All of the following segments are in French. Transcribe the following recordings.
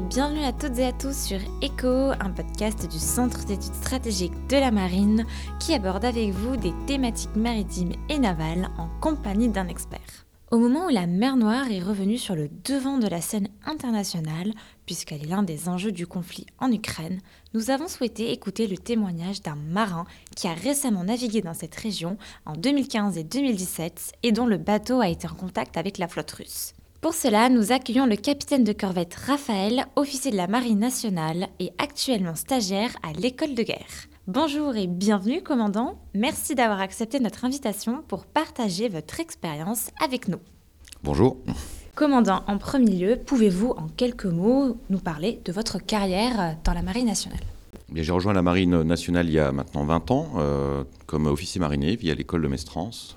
bienvenue à toutes et à tous sur ECHO, un podcast du Centre d'études stratégiques de la marine qui aborde avec vous des thématiques maritimes et navales en compagnie d'un expert. Au moment où la mer Noire est revenue sur le devant de la scène internationale, puisqu'elle est l'un des enjeux du conflit en Ukraine, nous avons souhaité écouter le témoignage d'un marin qui a récemment navigué dans cette région en 2015 et 2017 et dont le bateau a été en contact avec la flotte russe. Pour cela, nous accueillons le capitaine de corvette Raphaël, officier de la Marine nationale et actuellement stagiaire à l'école de guerre. Bonjour et bienvenue commandant, merci d'avoir accepté notre invitation pour partager votre expérience avec nous. Bonjour. Commandant, en premier lieu, pouvez-vous en quelques mots nous parler de votre carrière dans la Marine nationale? J'ai rejoint la Marine nationale il y a maintenant 20 ans euh, comme officier marinier via l'école de Mestrance.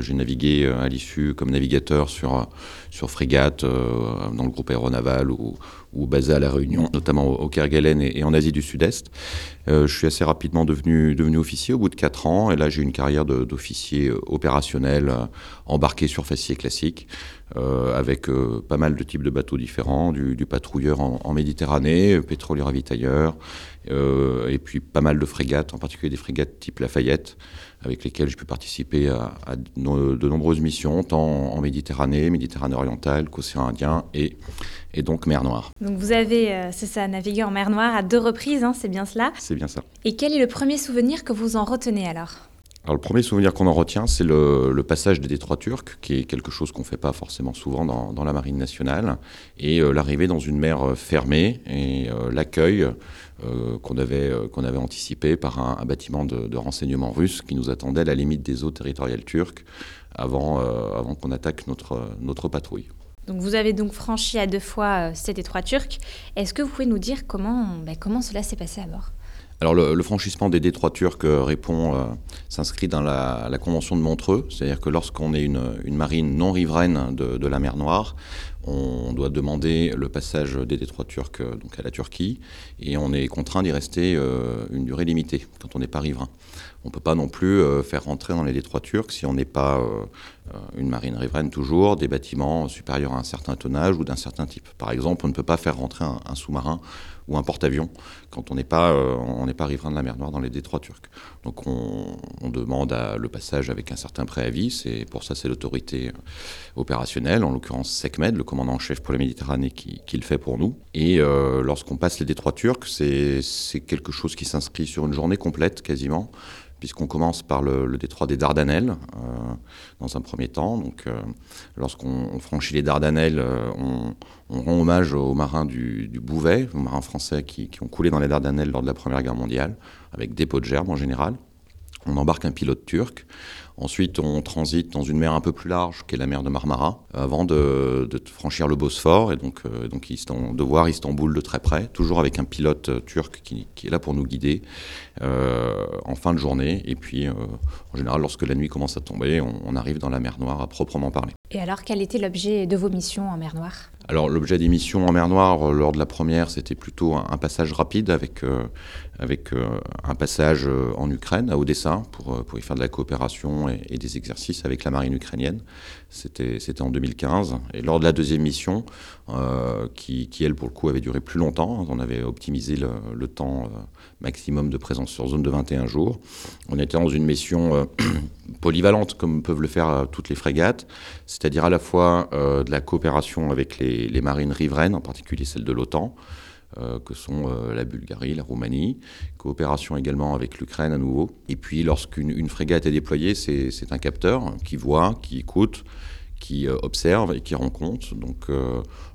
J'ai navigué euh, à l'issue comme navigateur sur, sur frégate euh, dans le groupe aéronaval ou, ou, basé à La Réunion, notamment au, Kerguelen et, en Asie du Sud-Est. je suis assez rapidement devenu, devenu officier au bout de 4 ans et là j'ai une carrière d'officier opérationnel embarqué sur facier classique. avec pas mal de types de bateaux différents, du, patrouilleur en, en Méditerranée, pétrolier ravitailleur, euh, et puis pas mal de frégates, en particulier des frégates type Lafayette, avec lesquelles je peux participer à, de nombreuses missions, tant en Méditerranée, Méditerranée orientale qu'océan Indien et, et donc mer Noire. Donc vous avez, euh, c'est ça, navigué en mer Noire à deux reprises, hein, c'est bien cela C'est bien ça. Et quel est le premier souvenir que vous en retenez alors? Alors, le premier souvenir qu'on en retient, c'est le, passage des détroits turcs, qui est quelque chose qu'on ne fait pas forcément souvent dans, la marine nationale, et euh, l'arrivée dans une mer fermée et l'accueil euh, qu'on avait, euh, avait anticipé par un, bâtiment de, renseignement russe qui nous attendait à la limite des eaux territoriales turques avant, euh, avant qu'on attaque notre, notre patrouille. Donc vous avez donc franchi à deux fois ces détroits turcs. Est-ce que vous pouvez nous dire comment, ben, comment cela s'est passé à bord? Alors le, franchissement des détroits turcs répond, s'inscrit dans la, convention de Montreux, c'est-à-dire que lorsqu'on est une, marine non riveraine de, la mer Noire, on doit demander le passage des détroits turcs euh, donc à la Turquie et on est contraint d'y rester euh, une durée limitée quand on n'est pas riverain. On ne peut pas non plus euh, faire rentrer dans les détroits turcs si on n'est pas une marine riveraine toujours, des bâtiments supérieurs à un certain tonnage ou d'un certain type. Par exemple, on ne peut pas faire rentrer un sous-marin ou un porte-avions quand on n'est pas, on pas riverain de la mer Noire dans les détroits turcs. Donc on, demande le passage avec un certain préavis. C'est pour ça c'est l'autorité opérationnelle, en l'occurrence SECMED, le en chef pour la Méditerranée, qui, le fait pour nous. Et euh, lorsqu'on passe les détroits turcs, c'est quelque chose qui s'inscrit sur une journée complète quasiment puisqu'on commence par le, détroit des Dardanelles euh, dans un premier temps. Donc, euh, lorsqu'on franchit les Dardanelles, on, rend hommage aux marins du, Bouvet, aux marins français qui, qui, ont coulé dans les Dardanelles lors de la Première Guerre mondiale, avec des pots de gerbe en général. On embarque un pilote turc. Ensuite, on transite dans une mer un peu plus large, qui est la mer de Marmara, avant de, franchir le Bosphore et donc, euh, donc de voir Istanbul de très près, toujours avec un pilote euh, turc qui, est là pour nous guider euh, en fin de journée. Et puis, en général, lorsque la nuit commence à tomber, on arrive dans la mer Noire à proprement parler. Et alors, quel était l'objet de vos missions en mer Noire? Alors l'objet des missions en mer Noire, lors de la première, c'était plutôt un, passage rapide avec, euh, avec euh, un passage en Ukraine, à Odessa, pour, pour y faire de la coopération et, des exercices avec la marine ukrainienne. C'était en 2015. Et lors de la deuxième mission, qui, qui, elle, pour le coup, avait duré plus longtemps, on avait optimisé le, temps maximum de présence sur zone de 21 jours. On était dans une mission polyvalente, comme peuvent le faire toutes les frégates, c'est-à-dire à la fois de la coopération avec les les, marines riveraines, en particulier celles de l'OTAN, euh, que sont euh, la Bulgarie, la Roumanie, coopération également avec l'Ukraine à nouveau. Et puis lorsqu'une frégate est déployée, c'est un capteur qui voit, qui écoute, qui euh, observe et qui rend compte. Donc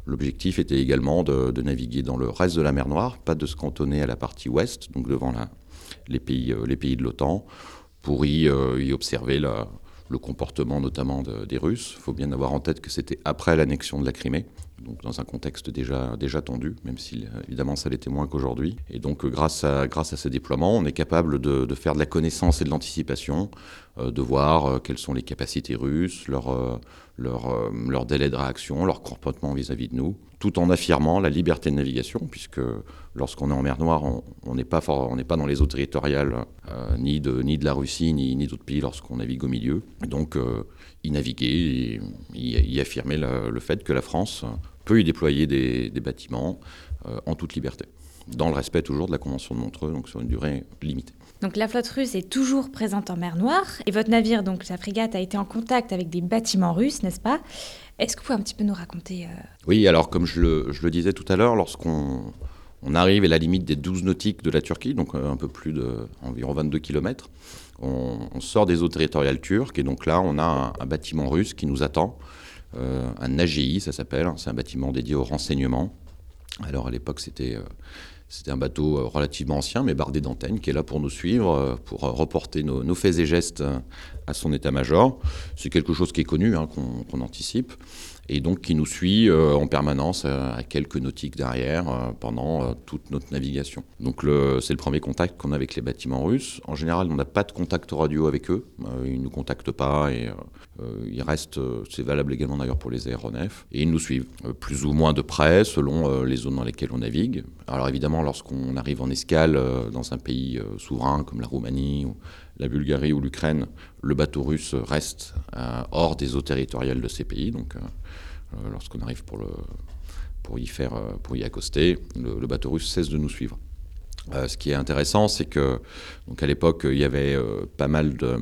l'objectif était également de, naviguer dans le reste de la mer Noire, pas de se cantonner à la partie ouest, donc devant les, pays, les pays de l'OTAN, pour y, observer le comportement notamment des Russes. Il faut bien avoir en tête que c'était après l'annexion de la Crimée, donc dans un contexte déjà, déjà tendu, même si évidemment ça l'était moins qu'aujourd'hui. Et donc grâce à, grâce à ces déploiements, on est capable de, faire de la connaissance et de l'anticipation, euh, de voir euh, quelles sont les capacités russes, leur, euh, leur, leur délai de réaction, leur comportement vis-à-vis de nous, tout en affirmant la liberté de navigation, puisque lorsqu'on est en mer Noire, on n'est pas, pas dans les eaux territoriales ni, de, ni de la Russie, ni, ni d'autres pays lorsqu'on navigue au milieu. Donc y naviguer et y, affirmer le fait que la France peut y déployer des, bâtiments en toute liberté, dans le respect toujours de la Convention de Montreux, donc sur une durée limitée. Donc la flotte russe est toujours présente en mer Noire et votre navire, donc la frégate, a été en contact avec des bâtiments russes, n'est-ce pas? Est-ce que vous pouvez un petit peu nous raconter Oui, alors comme je le, disais tout à l'heure, lorsqu'on on arrive à la limite des 12 nautiques de la Turquie, donc un peu plus de environ 22 km, on, sort des eaux territoriales turques et donc là on a un, bâtiment russe qui nous attend, euh, un AGI ça s'appelle, c'est un bâtiment dédié au renseignement. Alors à l'époque c'était euh, un bateau euh, relativement ancien, mais bardé d'antennes, qui est là pour nous suivre, pour reporter nos, faits et gestes à son état-major. C'est quelque chose qui est connu, hein, qu'on anticipe et donc qui nous suit euh, en permanence euh, à quelques nautiques derrière euh, pendant toute notre navigation. Donc c'est le premier contact qu'on a avec les bâtiments russes. En général, on n'a pas de contact radio avec eux, ils ne nous contactent pas et ils restent, c'est valable également d'ailleurs pour les aéronefs, et ils nous suivent plus ou moins de près selon les zones dans lesquelles on navigue. Alors évidemment, lorsqu'on arrive en escale dans un pays souverain comme la Roumanie ou la Bulgarie ou l'Ukraine, le bateau russe reste hors des eaux territoriales de ces pays, donc euh, lorsqu'on arrive pour, y faire, euh, pour y accoster, le, bateau russe cesse de nous suivre. Euh, ce qui est intéressant, c'est que donc à l'époque, il y avait pas mal de,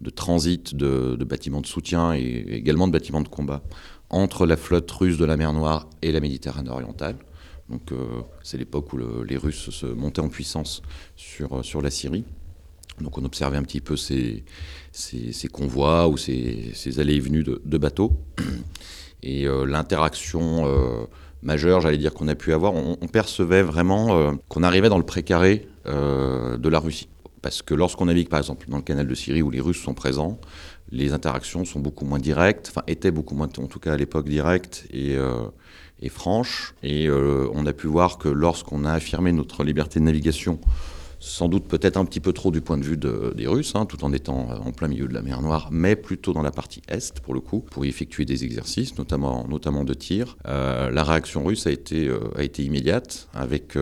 de transit de, bâtiments de soutien et également de bâtiments de combat entre la flotte russe de la mer Noire et la Méditerranée orientale. Donc c'est l'époque où les Russes se montaient en puissance sur la Syrie. Donc on observait un petit peu ces, ces, convois ou ces, allées et venues de, bateaux. Et euh, l'interaction euh, majeure, j'allais dire, qu'on a pu avoir, on, percevait vraiment euh, qu'on arrivait dans le précaré de la Russie. Parce que lorsqu'on navigue, par exemple, dans le canal de Syrie où les Russes sont présents, les interactions sont beaucoup moins directes, enfin étaient beaucoup moins, en tout cas à l'époque, directes et franches. Et on a pu voir que lorsqu'on a affirmé notre liberté de navigation sans doute peut-être un petit peu trop du point de vue des Russes, hein, tout en étant euh, en plein milieu de la mer Noire, mais plutôt dans la partie est, pour le coup, pour y effectuer des exercices, notamment, notamment de tir. Euh, la réaction russe a été, euh, a été immédiate, avec,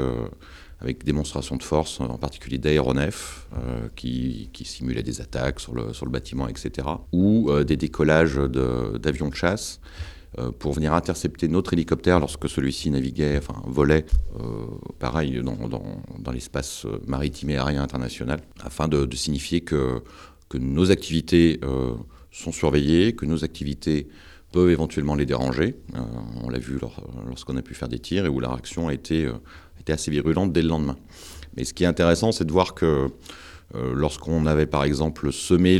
avec démonstration de force, en particulier d'aéronefs, qui, qui, simulaient des attaques sur le, sur le bâtiment, etc., ou des décollages d'avions de, chasse euh, pour venir intercepter notre hélicoptère lorsque celui-ci naviguait, enfin volait, euh, pareil, dans, dans, l'espace maritime et aérien international, afin de, signifier que, que nos activités euh, sont surveillées, que nos activités peuvent éventuellement les déranger. on l'a vu lorsqu'on a pu faire des tirs et où la réaction a été, assez virulente dès le lendemain. Mais ce qui est intéressant, c'est de voir que euh, lorsqu'on avait par exemple semé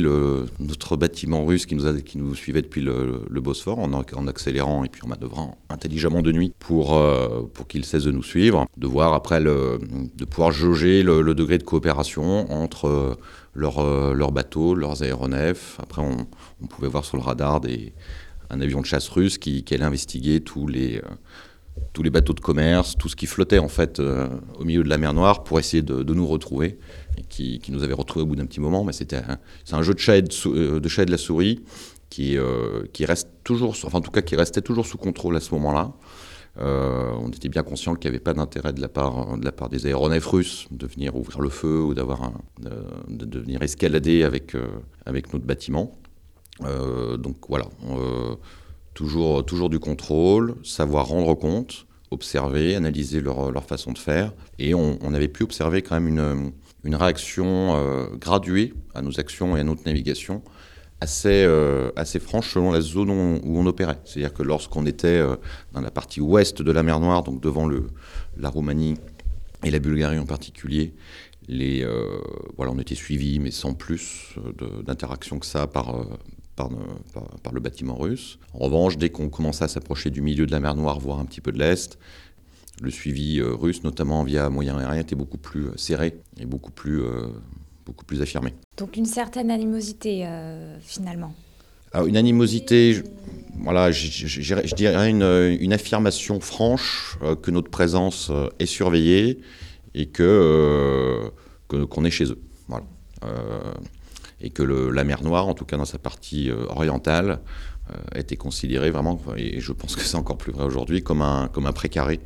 notre bâtiment russe qui nous, suivait depuis le, Bosphore en, accélérant et puis en manœuvrant intelligemment de nuit pour, euh, pour qu'il cesse de nous suivre, de voir après de pouvoir jauger le, degré de coopération entre euh, leurs bateaux, leurs aéronefs. Après, on, on, pouvait voir sur le radar des, un avion de chasse russe qui, qui allait investiguer tous les tous les bateaux de commerce, tout ce qui flottait en fait euh, au milieu de la mer Noire pour essayer de, nous retrouver, et qui, nous avait retrouvés au bout d'un petit moment. Mais c'était c'est un jeu de chat et de, euh, de, chat et de la souris qui, euh, qui reste toujours, enfin en tout cas qui restait toujours sous contrôle à ce moment-là. on était bien conscient qu'il n'y avait pas d'intérêt de la part de la part des aéronefs russes de venir ouvrir le feu ou d'avoir de, de, venir escalader avec avec notre bâtiment. donc voilà Toujours, toujours du contrôle, savoir rendre compte, observer, analyser leur, leur façon de faire. Et on, avait pu observer quand même une, une réaction euh, graduée à nos actions et à notre navigation assez, euh, assez franche selon la zone où on, opérait. C'est-à-dire que lorsqu'on était euh, dans la partie ouest de la mer Noire, donc devant le, la Roumanie et la Bulgarie en particulier, les, voilà, on était suivis, mais sans plus d'interaction que ça par, par, le bâtiment russe. En revanche, dès qu'on commençait à s'approcher du milieu de la mer Noire, voire un petit peu de l'Est, le suivi euh, russe, notamment via moyen aérien, était beaucoup plus euh, serré et beaucoup plus, euh, beaucoup plus affirmé. Donc une certaine animosité, finalement Alors, Une animosité, je, voilà, je, dirais une, une, affirmation franche que notre présence est surveillée et que qu'on est chez eux. Voilà et que la mer Noire, en tout cas dans sa partie euh, orientale, euh, été considérée vraiment, et je pense que c'est encore plus vrai aujourd'hui, comme un, comme un précaré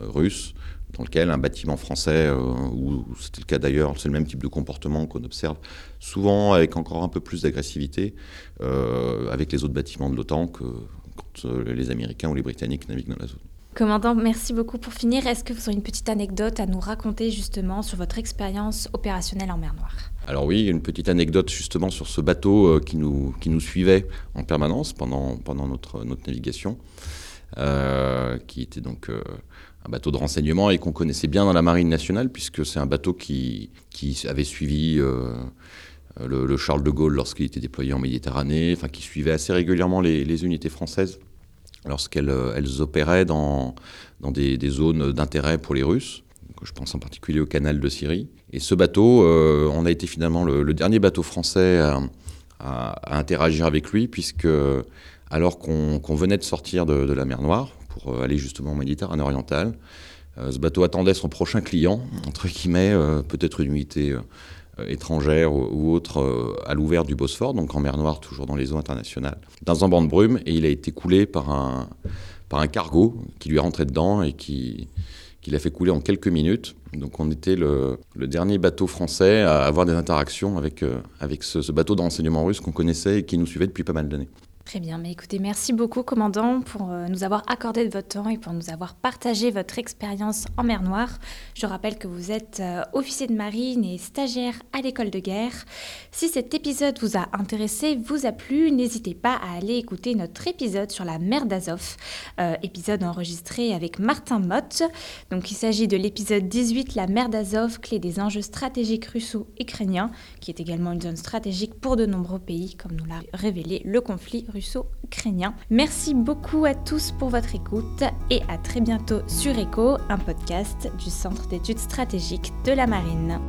euh, russe dans lequel un bâtiment français, ou c'était le cas d'ailleurs, c'est le même type de comportement qu'on observe souvent avec encore un peu plus d'agressivité avec les autres bâtiments de l'OTAN que quand les Américains ou les Britanniques naviguent dans la zone. Commandant, merci beaucoup pour finir. Est-ce que vous avez une petite anecdote à nous raconter justement sur votre expérience opérationnelle en mer Noire? Alors oui, une petite anecdote justement sur ce bateau euh, qui nous, qui nous suivait en permanence pendant, pendant notre, notre navigation, euh, qui était donc euh, un bateau de renseignement et qu'on connaissait bien dans la marine nationale puisque c'est un bateau qui, qui avait suivi le, Charles de Gaulle lorsqu'il était déployé en Méditerranée, enfin qui suivait assez régulièrement les, les unités françaises lorsqu'elles elles opéraient dans, dans des, zones d'intérêt pour les Russes je pense en particulier au canal de Syrie. Et ce bateau, euh, on a été finalement le, dernier bateau français à, interagir avec lui, puisque alors qu'on venait de sortir de, la mer Noire pour euh, aller justement en Méditerranée orientale, euh, ce bateau attendait son prochain client, entre guillemets, peut-être une unité étrangère ou, autre à l'ouvert du Bosphore, donc en mer Noire, toujours dans les eaux internationales, dans un banc de brume, et il a été coulé par un, par un cargo qui lui est rentré dedans et qui, qu'il a fait couler en quelques minutes. Donc on était le, dernier bateau français à avoir des interactions avec, euh, avec ce, ce bateau de renseignement russe qu'on connaissait et qui nous suivait depuis pas mal d'années. Très bien, mais écoutez, merci beaucoup, commandant, pour euh, nous avoir accordé de votre temps et pour nous avoir partagé votre expérience en mer Noire. Je rappelle que vous êtes euh, officier de marine et stagiaire à l'école de guerre. Si cet épisode vous a intéressé, vous a plu, n'hésitez pas à aller écouter notre épisode sur la mer d'Azov, euh, épisode enregistré avec Martin Mott. Donc, il s'agit de l'épisode 18, la mer d'Azov, clé des enjeux stratégiques russo-ukrainiens, qui est également une zone stratégique pour de nombreux pays, comme nous l'a révélé le conflit Merci beaucoup à tous pour votre écoute et à très bientôt sur ECHO, un podcast du Centre d'études stratégiques de la Marine.